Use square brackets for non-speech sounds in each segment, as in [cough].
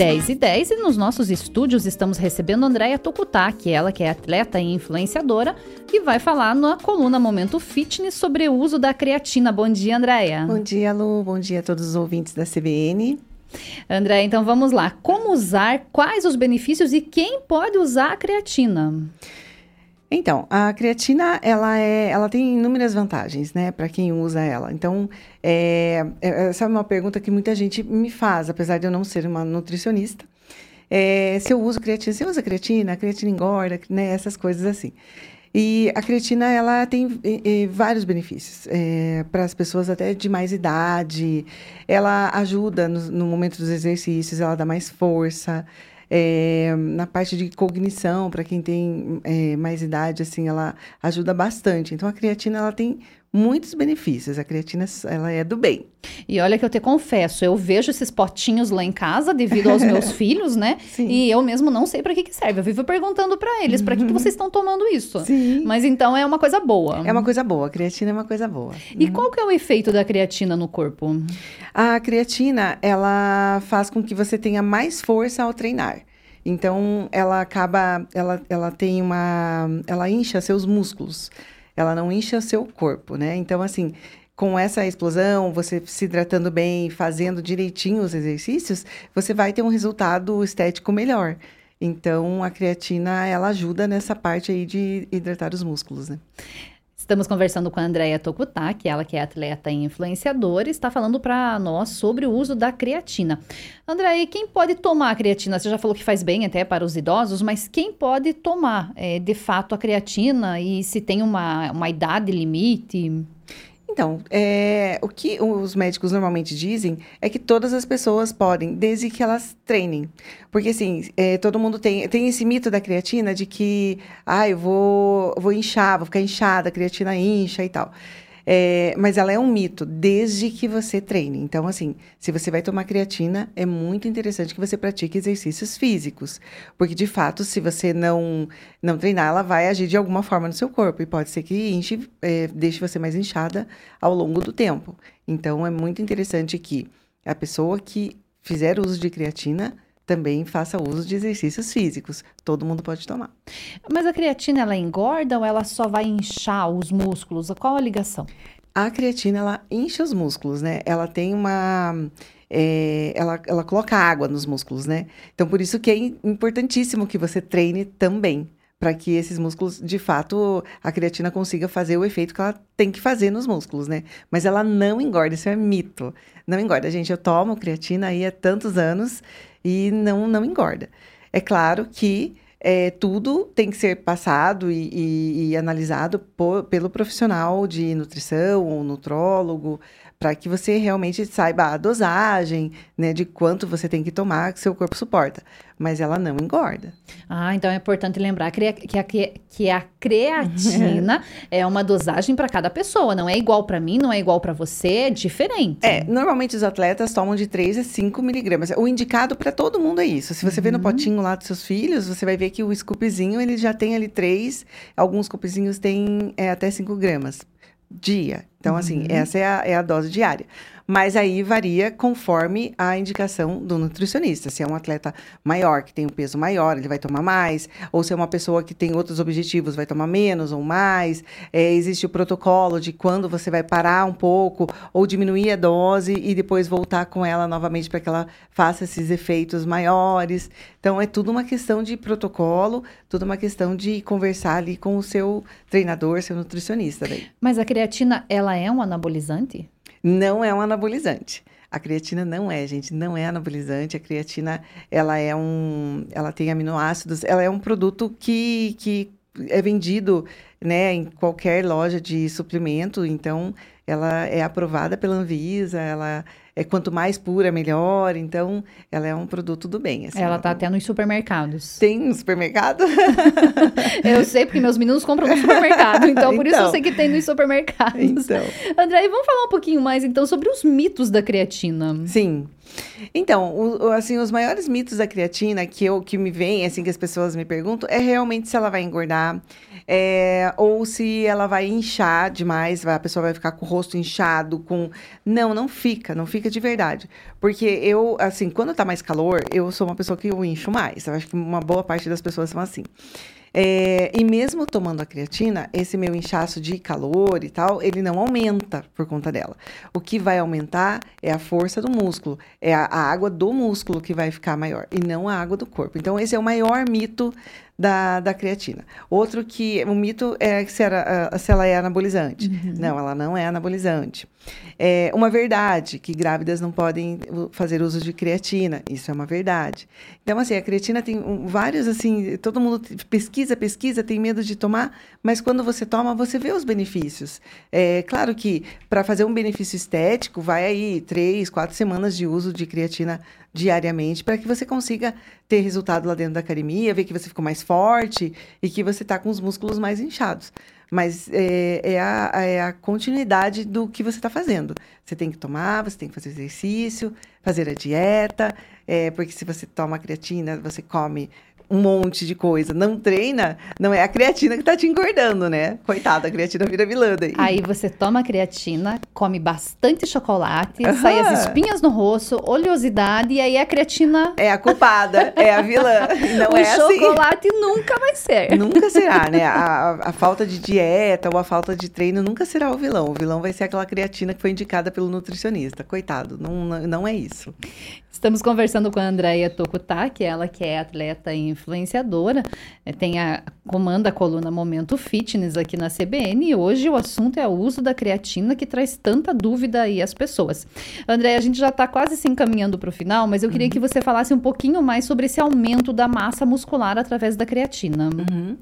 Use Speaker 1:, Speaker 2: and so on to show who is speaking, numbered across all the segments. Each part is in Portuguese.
Speaker 1: 10 e 10 e nos nossos estúdios estamos recebendo Andréia Tokutaki, ela que é atleta e influenciadora e vai falar na coluna Momento Fitness sobre o uso da creatina. Bom dia, Andréia.
Speaker 2: Bom dia, Lu. Bom dia a todos os ouvintes da CBN.
Speaker 1: André, então vamos lá. Como usar, quais os benefícios e quem pode usar a creatina?
Speaker 2: Então, a creatina, ela, é, ela tem inúmeras vantagens, né, para quem usa ela. Então, é, é, essa é uma pergunta que muita gente me faz, apesar de eu não ser uma nutricionista. É, se eu uso creatina, você usa creatina, a creatina engorda, né, essas coisas assim. E a creatina, ela tem e, e, vários benefícios é, para as pessoas até de mais idade. Ela ajuda no, no momento dos exercícios, ela dá mais força. É, na parte de cognição, para quem tem é, mais idade, assim, ela ajuda bastante. Então, a creatina, ela tem muitos benefícios. A creatina, ela é do bem.
Speaker 1: E olha que eu te confesso, eu vejo esses potinhos lá em casa devido aos meus [laughs] filhos, né? Sim. E eu mesmo não sei para que que serve. Eu vivo perguntando para eles, para que que vocês estão tomando isso? Sim. Mas então é uma coisa boa.
Speaker 2: É uma coisa boa. A creatina é uma coisa boa.
Speaker 1: E uhum. qual que é o efeito da creatina no corpo?
Speaker 2: A creatina, ela faz com que você tenha mais força ao treinar. Então, ela acaba, ela, ela tem uma, ela incha seus músculos, ela não incha seu corpo, né? Então, assim, com essa explosão, você se hidratando bem, fazendo direitinho os exercícios, você vai ter um resultado estético melhor. Então, a creatina, ela ajuda nessa parte aí de hidratar os músculos, né?
Speaker 1: Estamos conversando com a Andrea Tokutaki, ela que é atleta e influenciadora, está falando para nós sobre o uso da creatina. Andrea, quem pode tomar a creatina? Você já falou que faz bem até para os idosos, mas quem pode tomar é, de fato a creatina e se tem uma, uma idade limite?
Speaker 2: Então, é, o que os médicos normalmente dizem é que todas as pessoas podem, desde que elas treinem. Porque, assim, é, todo mundo tem, tem esse mito da creatina de que, ah, eu vou, vou inchar, vou ficar inchada, a creatina incha e tal. É, mas ela é um mito, desde que você treine. Então, assim, se você vai tomar creatina, é muito interessante que você pratique exercícios físicos. Porque, de fato, se você não, não treinar, ela vai agir de alguma forma no seu corpo. E pode ser que é, deixe você mais inchada ao longo do tempo. Então, é muito interessante que a pessoa que fizer uso de creatina também faça uso de exercícios físicos. Todo mundo pode tomar.
Speaker 1: Mas a creatina ela engorda ou ela só vai inchar os músculos? Qual a ligação?
Speaker 2: A creatina ela incha os músculos, né? Ela tem uma é, ela, ela coloca água nos músculos, né? Então, por isso que é importantíssimo que você treine também para que esses músculos, de fato, a creatina consiga fazer o efeito que ela tem que fazer nos músculos, né? Mas ela não engorda, isso é mito. Não engorda, gente. Eu tomo creatina aí há tantos anos e não, não engorda. É claro que é, tudo tem que ser passado e, e, e analisado por, pelo profissional de nutrição ou nutrólogo, para que você realmente saiba a dosagem, né, de quanto você tem que tomar que seu corpo suporta. Mas ela não engorda.
Speaker 1: Ah, então é importante lembrar que a, que a creatina [laughs] é uma dosagem para cada pessoa. Não é igual para mim, não é igual para você, é diferente.
Speaker 2: É, normalmente os atletas tomam de 3 a 5 miligramas. O indicado para todo mundo é isso. Se você uhum. vê no uhum. potinho lá dos seus filhos, você vai ver que o scoopzinho, ele já tem ali 3, alguns scoopzinhos têm é, até 5 gramas dia. Então, assim, uhum. essa é a, é a dose diária. Mas aí varia conforme a indicação do nutricionista. Se é um atleta maior, que tem um peso maior, ele vai tomar mais. Ou se é uma pessoa que tem outros objetivos, vai tomar menos ou mais. É, existe o protocolo de quando você vai parar um pouco ou diminuir a dose e depois voltar com ela novamente para que ela faça esses efeitos maiores. Então, é tudo uma questão de protocolo, tudo uma questão de conversar ali com o seu treinador, seu nutricionista. Daí.
Speaker 1: Mas a creatina, ela é um anabolizante?
Speaker 2: Não é um anabolizante. A creatina não é, gente, não é anabolizante. A creatina, ela é um, ela tem aminoácidos, ela é um produto que, que é vendido, né, em qualquer loja de suplemento, então ela é aprovada pela Anvisa, ela é quanto mais pura, melhor. Então, ela é um produto do bem.
Speaker 1: Assim, ela está até nos supermercados.
Speaker 2: Tem no supermercado? [laughs]
Speaker 1: eu sei, porque meus meninos compram no supermercado. [laughs] Então, por então, isso eu sei que tem nos supermercados. Então. André, vamos falar um pouquinho mais, então, sobre os mitos da creatina.
Speaker 2: Sim. Então, o, assim, os maiores mitos da creatina que eu que me vem, assim, que as pessoas me perguntam, é realmente se ela vai engordar, é, ou se ela vai inchar demais, a pessoa vai ficar com o rosto inchado, com... Não, não fica, não fica de verdade. Porque eu, assim, quando tá mais calor, eu sou uma pessoa que eu incho mais. Eu acho que uma boa parte das pessoas são assim. É, e mesmo tomando a creatina, esse meu inchaço de calor e tal, ele não aumenta por conta dela. O que vai aumentar é a força do músculo, é a, a água do músculo que vai ficar maior, e não a água do corpo. Então, esse é o maior mito da, da creatina. Outro que o mito é se, era, se ela é anabolizante. Uhum. Não, ela não é anabolizante. É uma verdade que grávidas não podem fazer uso de creatina. Isso é uma verdade. Então, assim, a creatina tem vários, assim, todo mundo pesquisa, pesquisa, tem medo de tomar, mas quando você toma, você vê os benefícios. É claro que para fazer um benefício estético, vai aí três, quatro semanas de uso de creatina diariamente para que você consiga ter resultado lá dentro da academia, ver que você ficou mais forte e que você está com os músculos mais inchados. Mas é, é, a, é a continuidade do que você está fazendo. Você tem que tomar, você tem que fazer exercício, fazer a dieta, é, porque se você toma creatina, você come um monte de coisa, não treina, não é a creatina que tá te engordando, né? Coitada, a creatina vira vilã daí.
Speaker 1: Aí você toma creatina, come bastante chocolate, uhum. sai as espinhas no rosto, oleosidade, e aí a creatina...
Speaker 2: É a culpada, é a vilã, [laughs] não
Speaker 1: o
Speaker 2: é
Speaker 1: assim. O chocolate nunca vai ser.
Speaker 2: Nunca será, né? A, a falta de dieta ou a falta de treino nunca será o vilão. O vilão vai ser aquela creatina que foi indicada pelo nutricionista. Coitado, não, não é isso.
Speaker 1: Estamos conversando com a Andrea Tokutaki, ela que é atleta e influenciadora, é, tem a comanda a coluna Momento Fitness aqui na CBN e hoje o assunto é o uso da creatina que traz tanta dúvida aí às pessoas. Andréia, a gente já está quase se encaminhando para o final, mas eu queria uhum. que você falasse um pouquinho mais sobre esse aumento da massa muscular através da creatina.
Speaker 2: Uhum.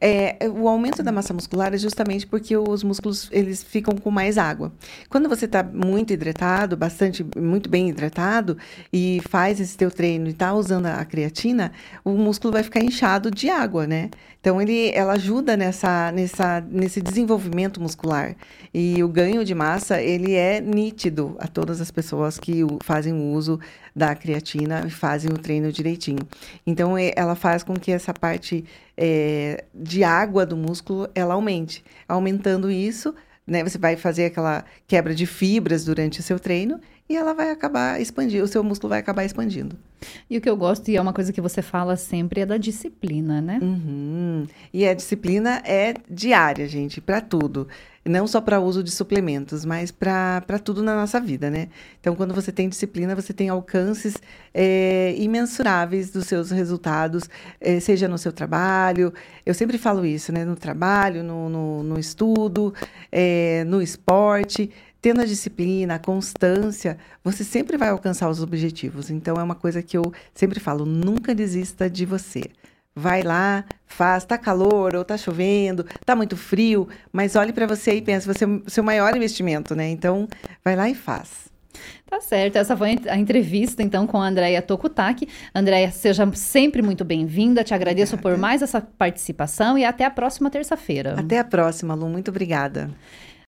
Speaker 2: É, o aumento da massa muscular é justamente porque os músculos eles ficam com mais água. Quando você está muito hidratado, bastante, muito bem hidratado e faz esse teu treino e está usando a creatina, o músculo vai ficar inchado de água, né? Então, ele, ela ajuda nessa, nessa, nesse desenvolvimento muscular. E o ganho de massa, ele é nítido a todas as pessoas que fazem o uso da creatina e fazem o treino direitinho. Então, ela faz com que essa parte é, de água do músculo, ela aumente. Aumentando isso, né, você vai fazer aquela quebra de fibras durante o seu treino e ela vai acabar expandindo, o seu músculo vai acabar expandindo.
Speaker 1: E o que eu gosto, e é uma coisa que você fala sempre, é da disciplina, né?
Speaker 2: Uhum. E a disciplina é diária, gente, para tudo. Não só para uso de suplementos, mas para tudo na nossa vida, né? Então, quando você tem disciplina, você tem alcances é, imensuráveis dos seus resultados, é, seja no seu trabalho. Eu sempre falo isso, né? No trabalho, no, no, no estudo, é, no esporte tendo a disciplina, a constância, você sempre vai alcançar os objetivos. Então é uma coisa que eu sempre falo, nunca desista de você. Vai lá, faz, tá calor ou tá chovendo, tá muito frio, mas olhe para você e pense, você é o seu maior investimento, né? Então, vai lá e faz.
Speaker 1: Tá certo, essa foi a entrevista então com a Andréia Tokutaki. Andréia, seja sempre muito bem-vinda, te agradeço obrigada. por mais essa participação e até a próxima terça-feira.
Speaker 2: Até a próxima, Lu, muito obrigada.